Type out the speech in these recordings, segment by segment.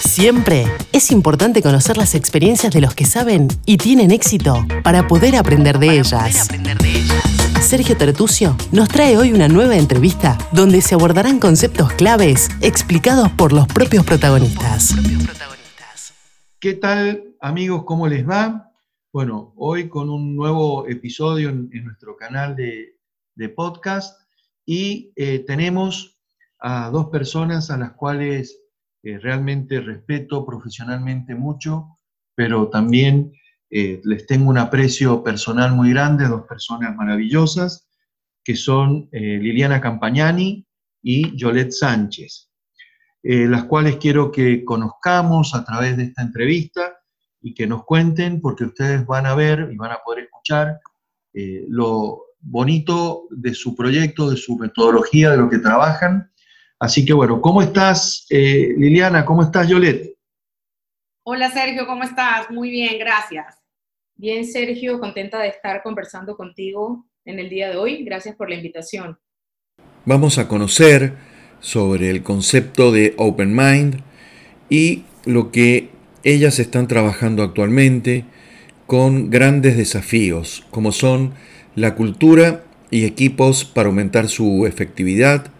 Siempre es importante conocer las experiencias de los que saben y tienen éxito para poder aprender de, ellas. Sergio Tertucio nos trae hoy una nueva entrevista donde se abordarán conceptos claves explicados por los propios protagonistas. ¿Qué tal amigos? ¿Cómo les va? Bueno, hoy con un nuevo episodio en, nuestro canal de, podcast y eh, tenemos a dos personas a las cuales eh, realmente respeto profesionalmente mucho, pero también eh, les tengo un aprecio personal muy grande, dos personas maravillosas, que son Liliana Campagnani y Yolette Sánchez, las cuales quiero que conozcamos a través de esta entrevista y que nos cuenten, porque ustedes van a ver y van a poder escuchar eh, lo bonito de su proyecto, de su metodología, de lo que trabajan. Así que bueno, ¿cómo estás, eh, Liliana? ¿Cómo estás, Yolette? Hola, Sergio, ¿cómo estás? Muy bien, gracias. Bien, Sergio, contenta de estar conversando contigo en el día de hoy. Gracias por la invitación. Vamos a conocer sobre el concepto de Open Mind y lo que ellas están trabajando actualmente con grandes desafíos, como son la cultura y equipos para aumentar su efectividad,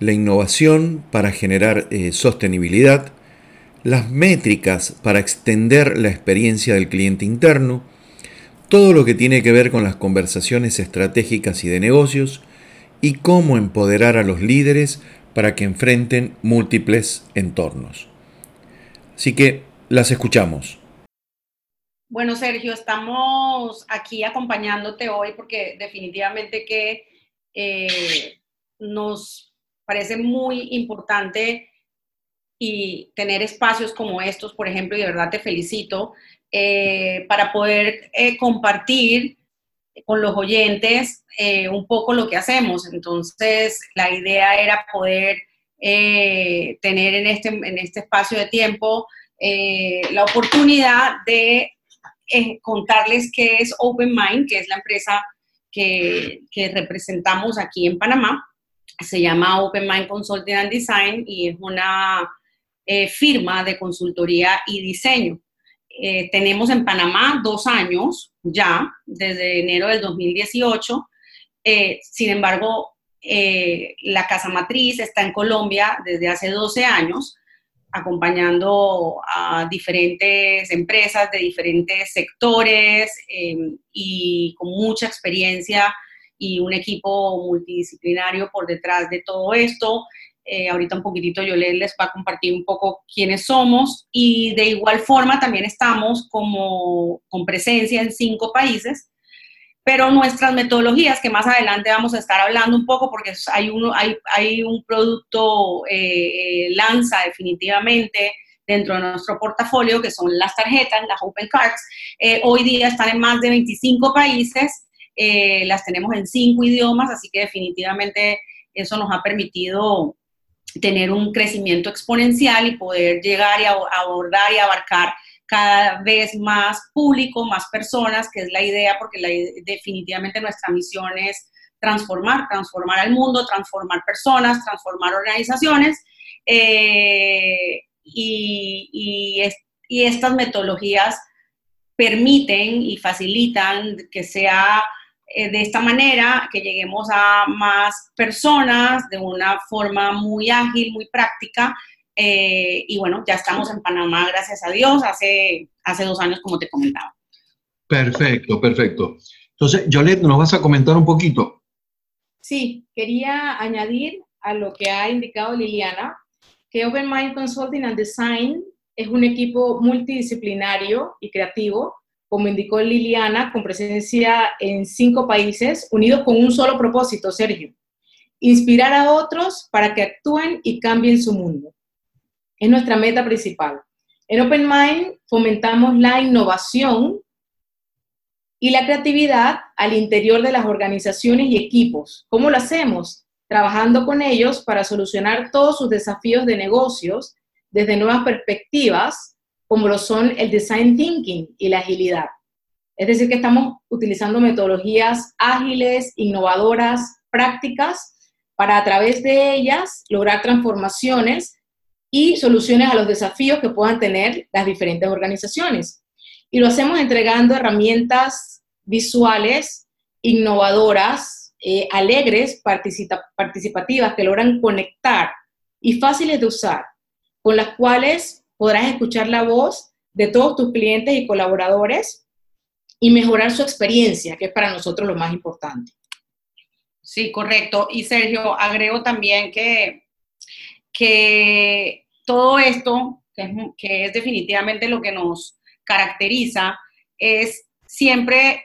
la innovación para generar eh, sostenibilidad, las métricas para extender la experiencia del cliente interno, todo lo que tiene que ver con las conversaciones estratégicas y de negocios, y cómo empoderar a los líderes para que enfrenten múltiples entornos. Así que las escuchamos. Bueno, Sergio, estamos aquí acompañándote hoy porque definitivamente que eh, nos parece muy importante y tener espacios como estos, por ejemplo, y de verdad te felicito, eh, para poder eh, compartir con los oyentes un poco lo que hacemos. Entonces, la idea era poder tener en este, en este espacio de tiempo eh, la oportunidad de eh, contarles qué es Open Mind, que es la empresa que, representamos aquí en Panamá. Se llama Open Mind Consulting and Design y es una eh, firma de consultoría y diseño. tenemos en Panamá dos años ya, desde enero del 2018. sin embargo, la casa matriz está en Colombia desde hace 12 años acompañando a diferentes empresas de diferentes sectores y con mucha experiencia y un equipo multidisciplinario por detrás de todo esto. Eh, ahorita un poquitito yo les va a compartir un poco quiénes somos y de igual forma también estamos como con presencia en cinco países pero nuestras metodologías, que más adelante vamos a estar hablando un poco, porque hay, uno, hay, hay un producto eh, eh, lanza definitivamente dentro de nuestro portafolio, que son las tarjetas, las Open Cards. Eh, hoy día están en más de 25 países, las tenemos en cinco idiomas, así que definitivamente eso nos ha permitido tener un crecimiento exponencial y poder llegar y abordar y abarcar cada vez más público, más personas, que es la idea, porque definitivamente nuestra misión es transformar, transformar al mundo, transformar personas, transformar organizaciones. Eh, y, estas metodologías permiten y facilitan que sea eh, de esta manera, que lleguemos a más personas de una forma muy ágil, muy práctica, eh, y bueno, ya estamos en Panamá, gracias a Dios, hace, hace dos años, como te comentaba. Perfecto, perfecto. Entonces, Yolette, ¿nos vas a comentar un poquito? Sí, quería añadir a lo que ha indicado Liliana, que Open Mind Consulting and Design es un equipo multidisciplinario y creativo, como indicó Liliana, con presencia en cinco países, unidos con un solo propósito, Sergio, inspirar a otros para que actúen y cambien su mundo. Es nuestra meta principal. En Open Mind fomentamos la innovación y la creatividad al interior de las organizaciones y equipos. ¿Cómo lo hacemos? Trabajando con ellos para solucionar todos sus desafíos de negocios desde nuevas perspectivas, como lo son el design thinking y la agilidad. Es decir, que estamos utilizando metodologías ágiles, innovadoras, prácticas, para a través de ellas lograr transformaciones y soluciones a los desafíos que puedan tener las diferentes organizaciones. Y lo hacemos entregando herramientas visuales, innovadoras, eh, alegres, participativas, que logran conectar y fáciles de usar, con las cuales podrás escuchar la voz de todos tus clientes y colaboradores y mejorar su experiencia, que es para nosotros lo más importante. Sí, correcto. Y Sergio, agrego también que, que todo esto, que es, definitivamente lo que nos caracteriza, es siempre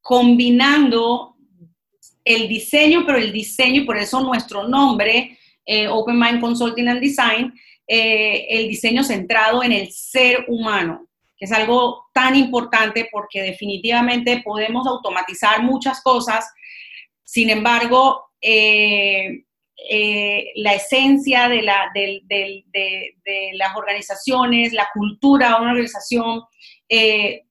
combinando el diseño, pero el diseño, y por eso nuestro nombre, eh, Open Mind Consulting and Design, eh, el diseño centrado en el ser humano, que es algo tan importante porque definitivamente podemos automatizar muchas cosas, sin embargo, eh, eh, la esencia de, la, de, las organizaciones, la cultura de una organización,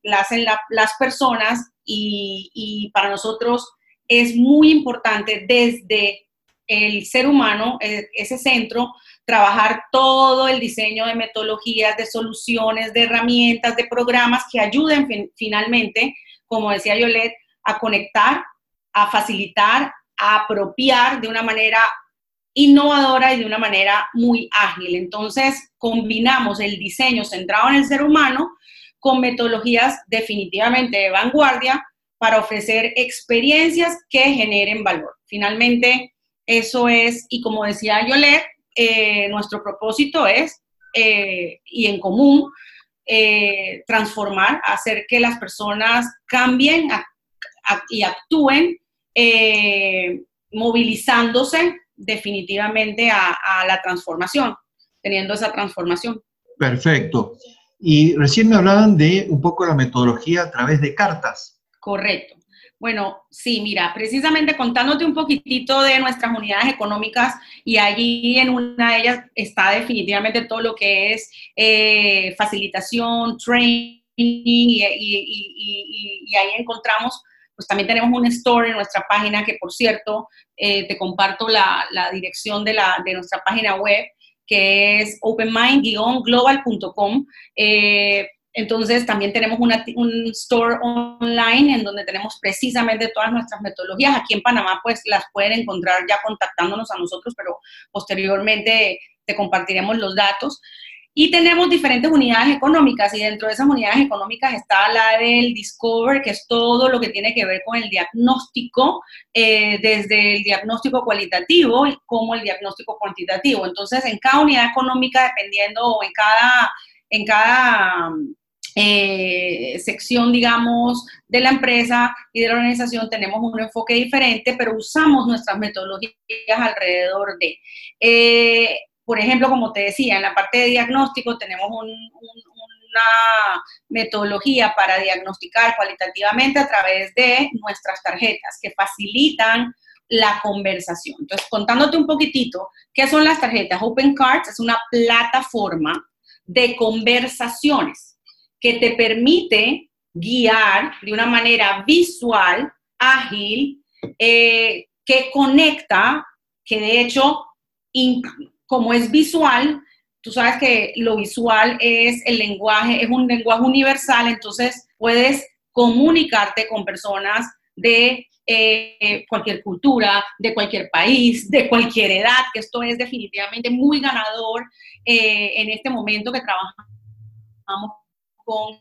la hacen las personas y, y para nosotros es muy importante desde el ser humano, ese centro, trabajar todo el diseño de metodologías, de soluciones, de herramientas, de programas que ayuden finalmente, como decía Yolette, a conectar, a facilitar, a apropiar de una manera innovadora y de una manera muy ágil. Entonces, combinamos el diseño centrado en el ser humano con metodologías definitivamente de vanguardia para ofrecer experiencias que generen valor. Finalmente, eso es, y como decía Yolette, eh, nuestro propósito es, eh, y en común, eh, transformar, hacer que las personas cambien y actúen movilizándose definitivamente a, a, la transformación, teniendo esa transformación. Perfecto. Y recién me hablaban de un poco la metodología a través de cartas. Correcto. Bueno, sí, mira, precisamente contándote un poquitito de nuestras unidades económicas y allí en una de ellas está definitivamente todo lo que es eh, facilitación, training y, ahí encontramos, pues también tenemos un store en nuestra página que por cierto, eh, te comparto la, dirección de, la, de nuestra página web que es openmind-global.com. entonces, también tenemos un store online en donde tenemos precisamente todas nuestras metodologías. Aquí en Panamá, pues las pueden encontrar ya contactándonos a nosotros, pero posteriormente te compartiremos los datos. Y tenemos diferentes unidades económicas y dentro de esas unidades económicas está la del Discover, que es todo lo que tiene que ver con el diagnóstico, eh, desde el diagnóstico cualitativo como el diagnóstico cuantitativo. Entonces, en cada unidad económica, dependiendo o en cada, en cada eh, sección, digamos, de la empresa y de la organización tenemos un enfoque diferente, pero usamos nuestras metodologías alrededor de. Eh, por ejemplo, como te decía, en la parte de diagnóstico tenemos una metodología para diagnosticar cualitativamente a través de nuestras tarjetas que facilitan la conversación. Entonces, contándote un poquitito, ¿qué son las tarjetas? Open Cards es una plataforma de conversaciones que te permite guiar de una manera visual, ágil, eh, que conecta, que de hecho, como es visual, tú sabes que lo visual es el lenguaje, es un lenguaje universal, entonces puedes comunicarte con personas de eh, cualquier cultura, de cualquier país, de cualquier edad, que esto es definitivamente muy ganador eh, en este momento que trabajamos con,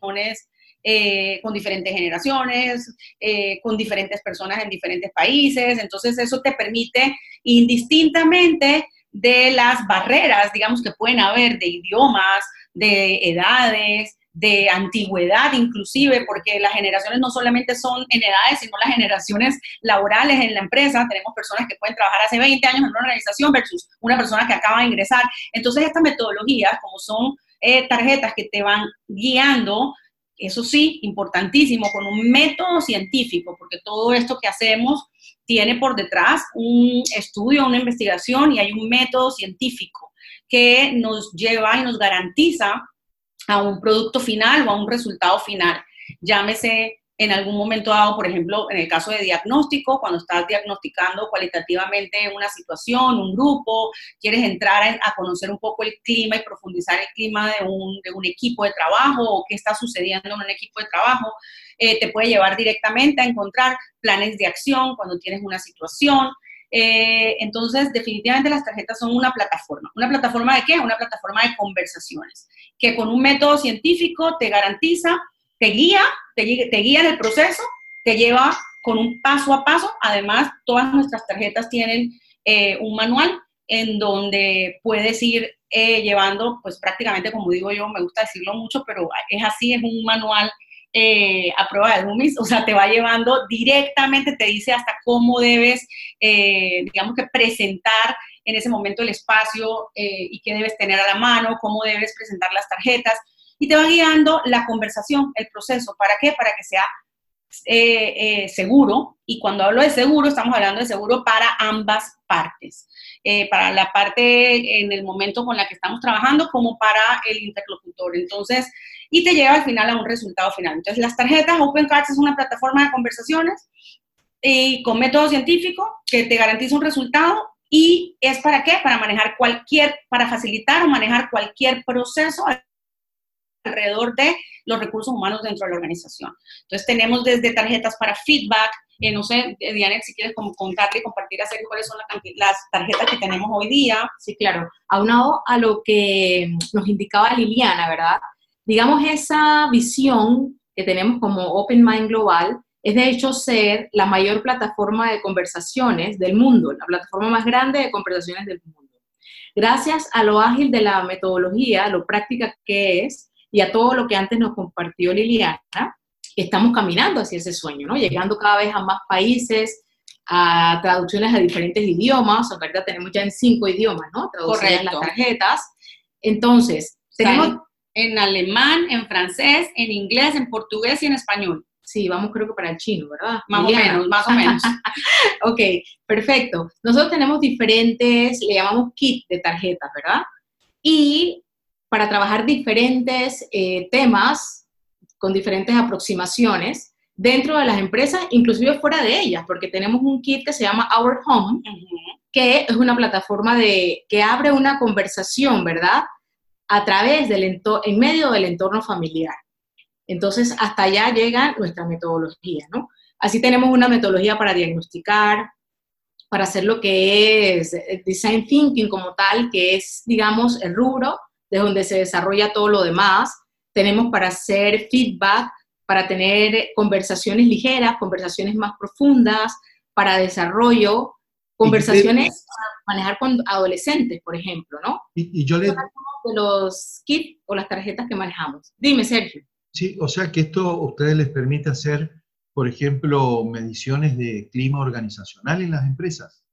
eh, con diferentes generaciones, eh, con diferentes personas en diferentes países. Entonces eso te permite indistintamente de las barreras, digamos, que pueden haber de idiomas, de edades, de antigüedad inclusive, porque las generaciones no solamente son en edades, sino las generaciones laborales en la empresa. Tenemos personas que pueden trabajar hace 20 años en una organización versus una persona que acaba de ingresar. Entonces estas metodologías, como son eh, tarjetas que te van guiando, eso sí, importantísimo, con un método científico, porque todo esto que hacemos tiene por detrás un estudio, una investigación y hay un método científico que nos lleva y nos garantiza a un producto final o a un resultado final. Llámese en algún momento dado, por ejemplo, en el caso de diagnóstico, cuando estás diagnosticando cualitativamente una situación, un grupo, quieres entrar a, conocer un poco el clima y profundizar el clima de un, de un, equipo de trabajo o qué está sucediendo en un equipo de trabajo, eh, te puede llevar directamente a encontrar planes de acción cuando tienes una situación. Eh, entonces, definitivamente las tarjetas son una plataforma. ¿Una plataforma de qué? Una plataforma de conversaciones, que con un método científico te garantiza te guía, te, guía en el proceso, te lleva con un paso a paso. Además, todas nuestras tarjetas tienen eh, un manual en donde puedes ir eh, llevando, pues prácticamente, como digo yo, me gusta decirlo mucho, pero es así, es un manual eh, a prueba de dummies, o sea, te va llevando directamente, te dice hasta cómo debes, digamos que presentar en ese momento el espacio y qué debes tener a la mano, cómo debes presentar las tarjetas y te va guiando la conversación, el proceso. ¿Para qué? Para que sea eh, eh, seguro. Y cuando hablo de seguro, estamos hablando de seguro para ambas partes. Eh, para la parte en el momento con la que estamos trabajando como para el interlocutor. Entonces, y te lleva al final a un resultado final. Entonces, las tarjetas Open Cards es una plataforma de conversaciones y con método científico que te garantiza un resultado y es para qué? Para manejar cualquier, para facilitar o manejar cualquier proceso alrededor de los recursos humanos dentro de la organización. Entonces tenemos desde tarjetas para feedback, eh, no sé, eh, Diana, si quieres como contarte y compartir acerca cuáles son las tarjetas que tenemos hoy día. Sí, claro. Aunado a lo que nos indicaba Liliana, ¿verdad? Digamos, esa visión que tenemos como Open Mind Global es de hecho ser la mayor plataforma de conversaciones del mundo, la plataforma más grande de conversaciones del mundo. Gracias a lo ágil de la metodología, lo práctica que es, y a todo lo que antes nos compartió Liliana, estamos caminando hacia ese sueño, ¿no? Llegando cada vez a más países, a traducciones a diferentes idiomas, ahorita tenemos ya en cinco idiomas, ¿no? Traducciones las tarjetas. Entonces, tenemos... En alemán, en francés, en inglés, en portugués y en español. Sí, vamos creo que para el chino, ¿verdad? Más o menos, más o menos. ok, perfecto. Nosotros tenemos diferentes, le llamamos kit de tarjetas, ¿verdad? Y para trabajar diferentes eh, temas con diferentes aproximaciones dentro de las empresas, inclusive fuera de ellas, porque tenemos un kit que se llama Our Home, que es una plataforma de, que abre una conversación, ¿verdad? A través del entorno, en medio del entorno familiar. Entonces, hasta allá llega nuestra metodología, ¿no? Así tenemos una metodología para diagnosticar, para hacer lo que es eh, design thinking como tal, que es, digamos, el rubro de donde se desarrolla todo lo demás. Tenemos para hacer feedback, para tener conversaciones ligeras, conversaciones más profundas, para desarrollo, conversaciones para manejar con adolescentes, por ejemplo, ¿no? Y, yo le... De los kits o las tarjetas que manejamos. Dime, Sergio. Sí, o sea que esto a ustedes les permite hacer, por ejemplo, mediciones de clima organizacional en las empresas.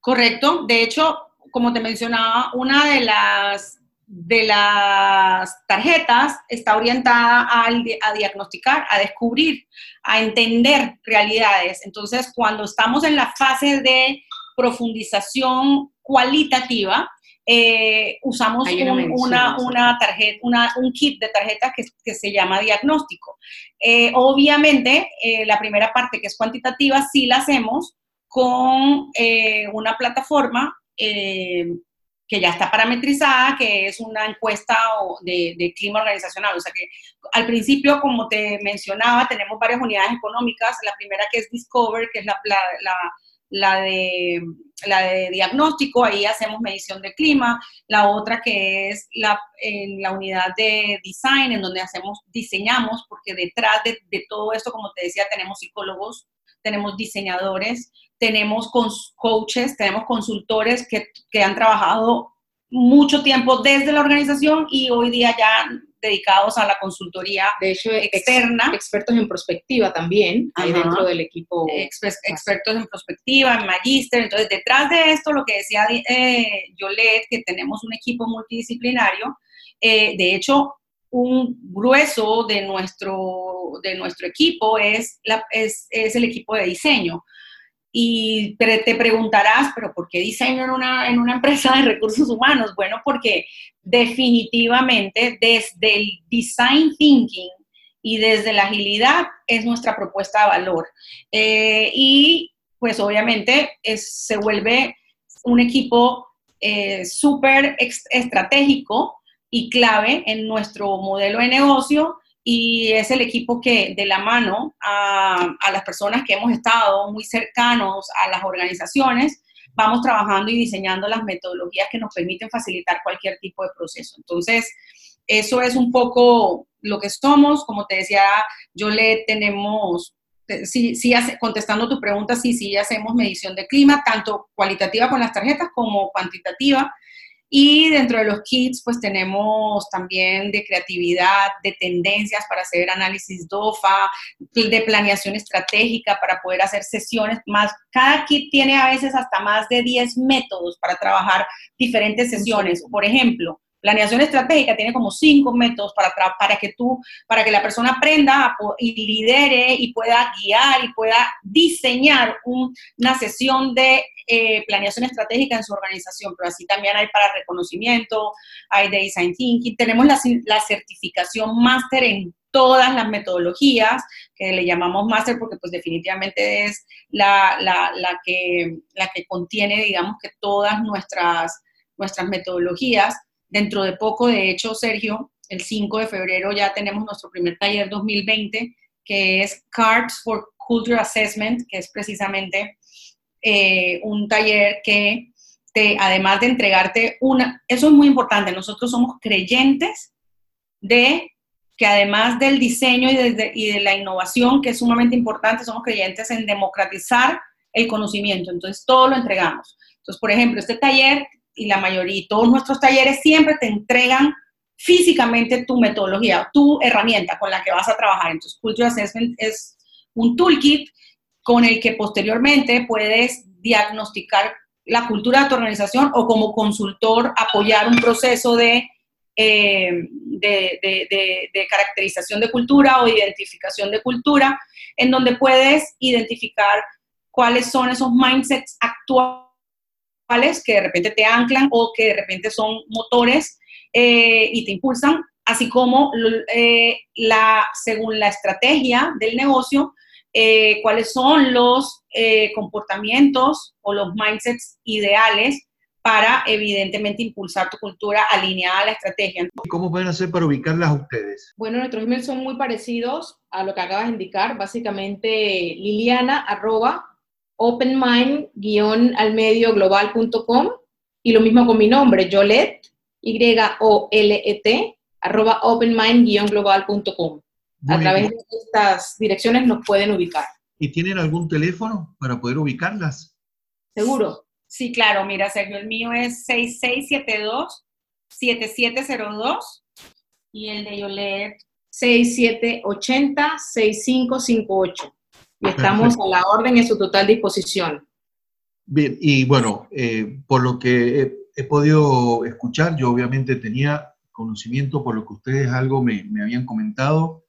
Correcto. De hecho, como te mencionaba, una de las, de las tarjetas está orientada a diagnosticar, a descubrir, a entender realidades. Entonces, cuando estamos en la fase de profundización cualitativa, eh, usamos una, una, tarjeta, un kit de tarjetas que, se llama diagnóstico. Eh, obviamente, eh, la primera parte que es cuantitativa sí la hacemos con una plataforma eh, que ya está parametrizada, que es una encuesta de, clima organizacional. O sea que al principio, como te mencionaba, tenemos varias unidades económicas. La primera que es Discover, que es la, la, de, la de diagnóstico, ahí hacemos medición de clima. La otra que es la, en la unidad de design, en donde hacemos, diseñamos, porque detrás de, de todo esto, como te decía, tenemos psicólogos, tenemos diseñadores, tenemos coaches, tenemos consultores que, que, han trabajado mucho tiempo desde la organización y hoy día ya dedicados a la consultoría de hecho, externa. expertos en prospectiva también, ahí dentro del equipo. expertos en prospectiva, en magíster. Entonces, detrás de esto, lo que decía eh, Yolette, que tenemos un equipo multidisciplinario, eh, de hecho, un grueso de nuestro, de nuestro equipo es, es, es el equipo de diseño. Y te preguntarás, pero ¿por qué diseño en una, en una empresa de recursos humanos? Bueno, porque definitivamente desde el design thinking y desde la agilidad es nuestra propuesta de valor. Eh, y pues obviamente se vuelve un equipo eh, súper estratégico y clave en nuestro modelo de negocio y es el equipo que de la mano a, a, las personas que hemos estado muy cercanos a las organizaciones, vamos trabajando y diseñando las metodologías que nos permiten facilitar cualquier tipo de proceso. Entonces, eso es un poco lo que somos. Como te decía, yo le tenemos, sí, sí, contestando tu pregunta, sí, sí, hacemos medición de clima, tanto cualitativa con las tarjetas como cuantitativa. Y dentro de los kits, pues tenemos también de creatividad, de tendencias para hacer análisis DOFA, de planeación estratégica para poder hacer sesiones más. Cada kit tiene a veces hasta más de 10 métodos para trabajar diferentes sesiones. Por ejemplo, Planeación estratégica tiene como cinco métodos para, para que tú, para que la persona aprenda y lidere y pueda guiar y pueda diseñar una sesión de eh, planeación estratégica en su organización, pero así también hay para reconocimiento, hay de design thinking, tenemos la, la certificación máster en todas las metodologías, que le llamamos máster porque pues definitivamente es la, la, la, que, la que contiene, digamos que todas nuestras, nuestras metodologías. Dentro de poco, de hecho, Sergio, el 5 de febrero ya tenemos nuestro primer taller 2020, que es Cards for Culture Assessment, que es precisamente eh, un taller que te, además de entregarte una, eso es muy importante, nosotros somos creyentes de que además del diseño y de, y de la innovación, que es sumamente importante, somos creyentes en democratizar el conocimiento, entonces todo lo entregamos. Entonces, por ejemplo, este taller y la mayoría, todos nuestros talleres siempre te entregan físicamente tu metodología, tu herramienta con la que vas a trabajar. Entonces, Culture Assessment es un toolkit con el que posteriormente puedes diagnosticar la cultura de tu organización o como consultor apoyar un proceso de, eh, de, de, caracterización de cultura o identificación de cultura, en donde puedes identificar cuáles son esos mindsets actuales que de repente te anclan o que de repente son motores eh, y te impulsan, así como eh, la, según la estrategia del negocio, eh, cuáles son los comportamientos o los mindsets ideales para evidentemente impulsar tu cultura alineada a la estrategia. ¿Cómo pueden hacer para ubicarlas ustedes? Bueno, nuestros emails son muy parecidos a lo que acabas de indicar, básicamente liliana arroba openmind-almedioglobal.com y lo mismo con mi nombre, Yolet, Y-O-L-E-T, arroba openmind-global.com. A través de estas direcciones nos pueden ubicar. ¿Y tienen algún teléfono para poder ubicarlas? Seguro. Sí, claro. Mira, Sergio, el mío es 6672-7702 y el de Yolet 6780-6558 y estamos a la orden en su total disposición. Bien, y bueno, eh, por lo que he, podido escuchar, yo obviamente tenía conocimiento por lo que ustedes algo me, habían comentado,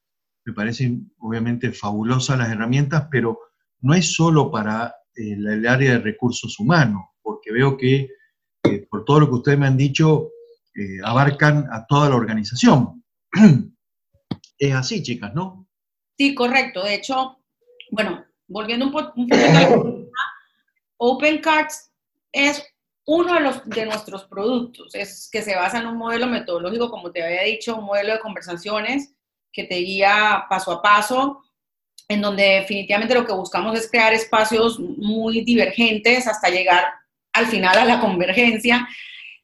me parecen obviamente fabulosas las herramientas, pero no es solo para eh, el área de recursos humanos, porque veo que eh, por todo lo que ustedes me han dicho, abarcan a toda la organización. es así, chicas, ¿no? Sí, correcto. De hecho, bueno, volviendo un, poco a Open Cards es uno de, los, de nuestros productos, es que se basa en un modelo metodológico, como te había dicho, un modelo de conversaciones que te guía paso a paso, en donde definitivamente lo que buscamos es crear espacios muy divergentes hasta llegar al final a la convergencia,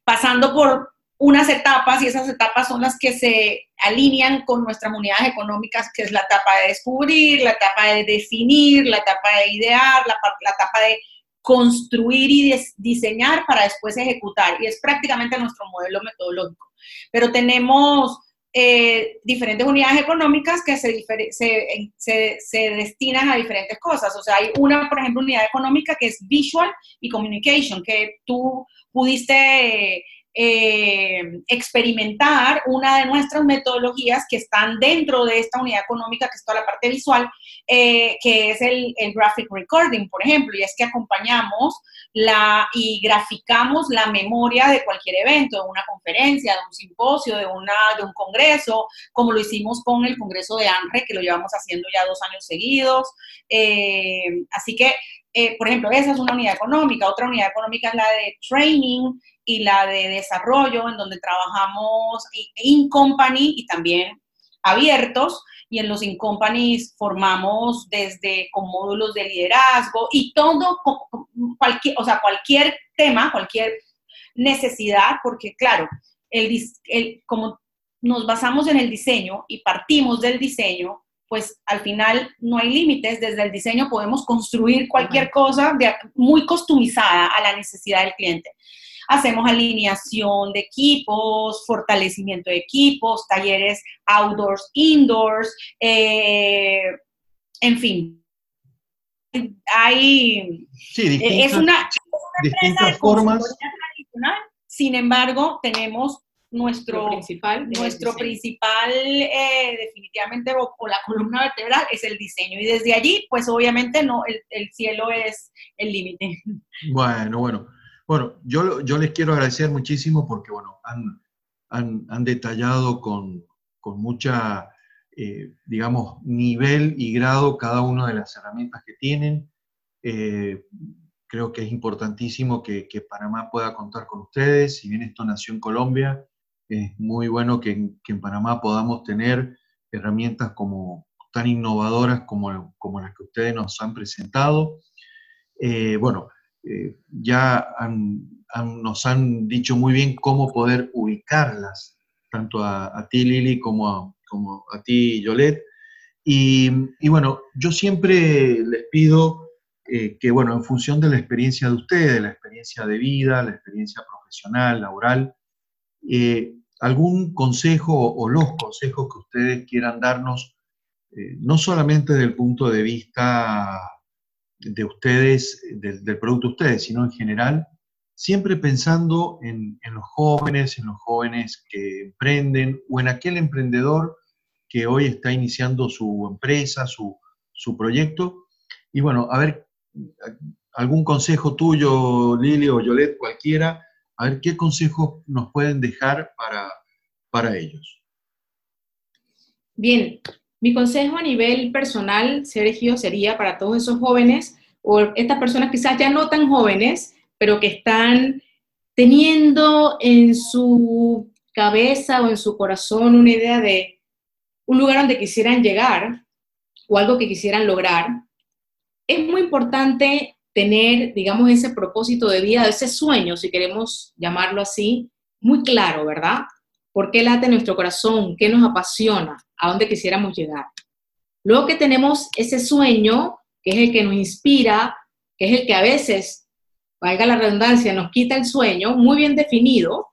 pasando por unas etapas y esas etapas son las que se alinean con nuestras unidades económicas, que es la etapa de descubrir, la etapa de definir, la etapa de idear, la, etapa de construir y diseñar para después ejecutar. Y es prácticamente nuestro modelo metodológico. Pero tenemos eh, diferentes unidades económicas que se, se, se, destinan a diferentes cosas. O sea, hay una, por ejemplo, unidad económica que es visual y communication, que tú pudiste experimentar una de nuestras metodologías que están dentro de esta unidad económica, que es toda la parte visual, eh, que es el, graphic recording, por ejemplo, y es que acompañamos la, y graficamos la memoria de cualquier evento, de una conferencia, de un simposio, de, una, de un congreso, como lo hicimos con el Congreso de ANRE, que lo llevamos haciendo ya dos años seguidos. Eh, así que por ejemplo, esa es una unidad económica. Otra unidad económica es la de training, y la de desarrollo, en donde trabajamos in company y también abiertos. Y en los in companies formamos desde con módulos de liderazgo y todo, cualquier, o sea, cualquier tema, cualquier necesidad, porque claro, como nos basamos en el diseño y partimos del diseño, pues al final no hay límites, desde el diseño podemos construir cualquier cosa de, muy customizada a la necesidad del cliente. Hacemos alineación de equipos, fortalecimiento de equipos, talleres outdoors, indoors, eh, en fin. Hay, es una, distintas formas. tradicional, sin embargo, tenemos nuestro principal, nuestro principal eh, definitivamente o, la columna vertebral es el diseño y desde allí pues obviamente no el, el cielo es el límite. Bueno, bueno. Bueno, yo, yo les quiero agradecer muchísimo porque, bueno, han, han, detallado con, con mucha, eh, digamos, nivel y grado cada una de las herramientas que tienen. Eh, creo que es importantísimo que, que, Panamá pueda contar con ustedes. Si bien esto nació en Colombia, es muy bueno que, en Panamá podamos tener herramientas como tan innovadoras como, como las que ustedes nos han presentado. Eh, bueno, eh, ya nos han dicho muy bien cómo poder ubicarlas, tanto a, ti Lili como a, como a ti Yolet. Y, bueno, yo siempre les pido eh, que, bueno, en función de la experiencia de ustedes, la experiencia de vida, la experiencia profesional, laboral, eh, algún consejo o los consejos que ustedes quieran darnos, no solamente desde el punto de vista de ustedes, del, producto de ustedes, sino en general, siempre pensando en, los jóvenes, en los jóvenes que emprenden o en aquel emprendedor que hoy está iniciando su empresa, su, proyecto. Y bueno, a ver, algún consejo tuyo, Lili o Yolet, cualquiera, a ver qué consejos nos pueden dejar para, para ellos. Bien, mi consejo a nivel personal, Sergio, sería para todos esos jóvenes o estas personas quizás ya no tan jóvenes, pero que están teniendo en su cabeza o en su corazón una idea de un lugar donde quisieran llegar o algo que quisieran lograr, es muy importante tener, digamos, ese propósito de vida, ese sueño, si queremos llamarlo así, muy claro, ¿verdad? ¿Por qué late nuestro corazón? ¿Qué nos apasiona? ¿A dónde quisiéramos llegar? Luego que tenemos ese sueño, que es el que nos inspira, que es el que a veces, valga la redundancia, nos quita el sueño, muy bien definido,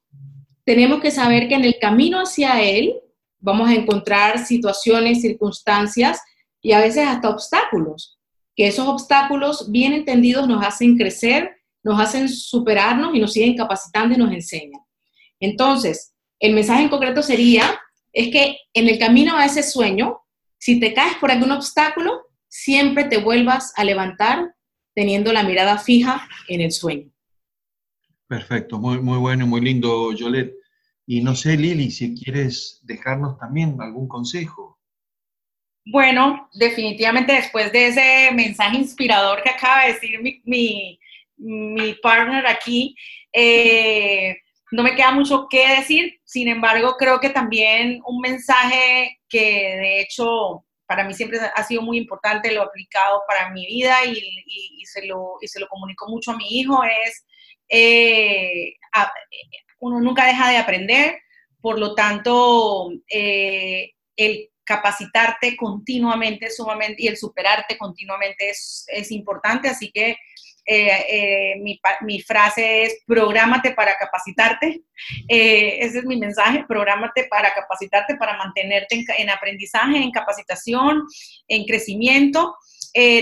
tenemos que saber que en el camino hacia él vamos a encontrar situaciones, circunstancias y a veces hasta obstáculos, que esos obstáculos bien entendidos nos hacen crecer, nos hacen superarnos y nos siguen capacitando y nos enseñan. Entonces, el mensaje en concreto sería, es que en el camino a ese sueño, si te caes por algún obstáculo, siempre te vuelvas a levantar teniendo la mirada fija en el sueño. Perfecto, muy, muy bueno y muy lindo, Yolet. Y no sé, Lili, si quieres dejarnos también algún consejo. Bueno, definitivamente después de ese mensaje inspirador que acaba de decir mi, mi, partner aquí, eh, no me queda mucho que decir, sin embargo, creo que también un mensaje que de hecho para mí siempre ha sido muy importante, lo he aplicado para mi vida y, se, lo, y se lo comunico mucho a mi hijo, es eh, uno nunca deja de aprender, por lo tanto, eh, el capacitarte continuamente sumamente y el superarte continuamente es, es importante, así que eh, eh, mi, mi, frase es, prográmate para capacitarte. Eh, ese es mi mensaje, prográmate para capacitarte, para mantenerte en, aprendizaje, en capacitación, en crecimiento.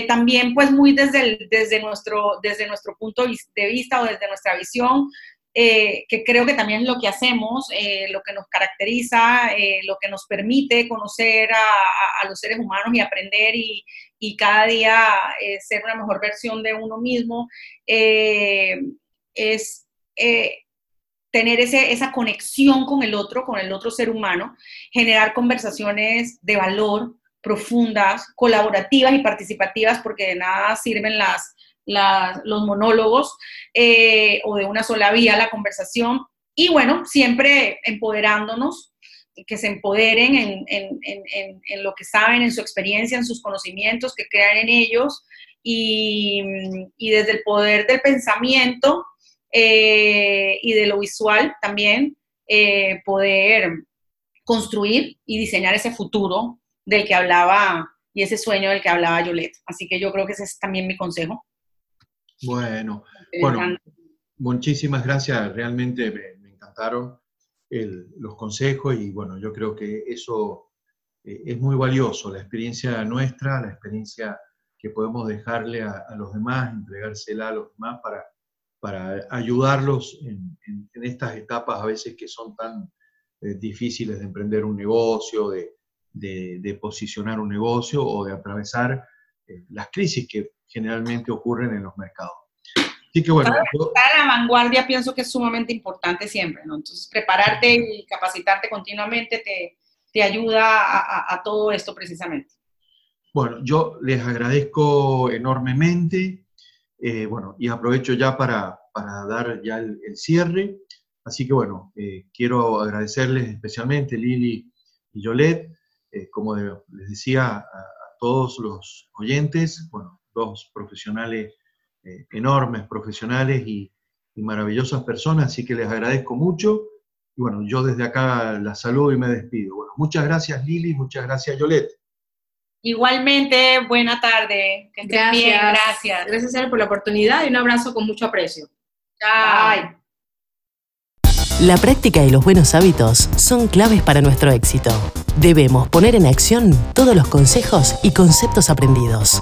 también, pues, muy desde, desde, nuestro, desde nuestro punto de vista o desde nuestra visión, eh, que creo que también es lo que hacemos, eh, lo que nos caracteriza, eh, lo que nos permite conocer a, los seres humanos y aprender y, cada día ser una mejor versión de uno mismo, es tener esa conexión con el otro, con el otro ser humano, generar conversaciones de valor profundas, colaborativas y participativas, porque de nada sirven las los monólogos eh, o de una sola vía la conversación. Y bueno, siempre empoderándonos, que se empoderen en, lo que saben, en su experiencia, en sus conocimientos, que crean en ellos y, desde el poder del pensamiento eh, y de lo visual también eh, poder construir y diseñar ese futuro del que hablaba y ese sueño del que hablaba Yolette. Así que yo creo que ese es también mi consejo. Bueno, bueno, muchísimas gracias, realmente me, encantaron los consejos y bueno, yo creo que eso eh, es muy valioso, la experiencia nuestra, la experiencia que podemos dejarle a, los demás, entregársela a los demás para, para ayudarlos en, estas etapas a veces que son tan eh, difíciles de emprender un negocio, de, posicionar un negocio o de atravesar eh, las crisis que generalmente ocurren en los mercados. Así que bueno. Estar a la vanguardia pienso que es sumamente importante siempre, ¿no? Entonces, prepararte y capacitarte continuamente te, te ayuda a, a, todo esto precisamente. Bueno, yo les agradezco enormemente, eh, bueno, y aprovecho ya para, para dar ya el, cierre. Así que bueno, eh, quiero agradecerles especialmente Lili y Yolette, eh, como les decía a, a, todos los oyentes, bueno, dos profesionales eh, enormes, profesionales y, maravillosas personas, así que les agradezco mucho. Y bueno, yo desde acá la saludo y me despido. Bueno, muchas gracias Lili, muchas gracias Yolette. Igualmente, buena tarde. Que estén bien, gracias. Gracias por la oportunidad y un abrazo con mucho aprecio. Bye. La práctica y los buenos hábitos son claves para nuestro éxito. Debemos poner en acción todos los consejos y conceptos aprendidos.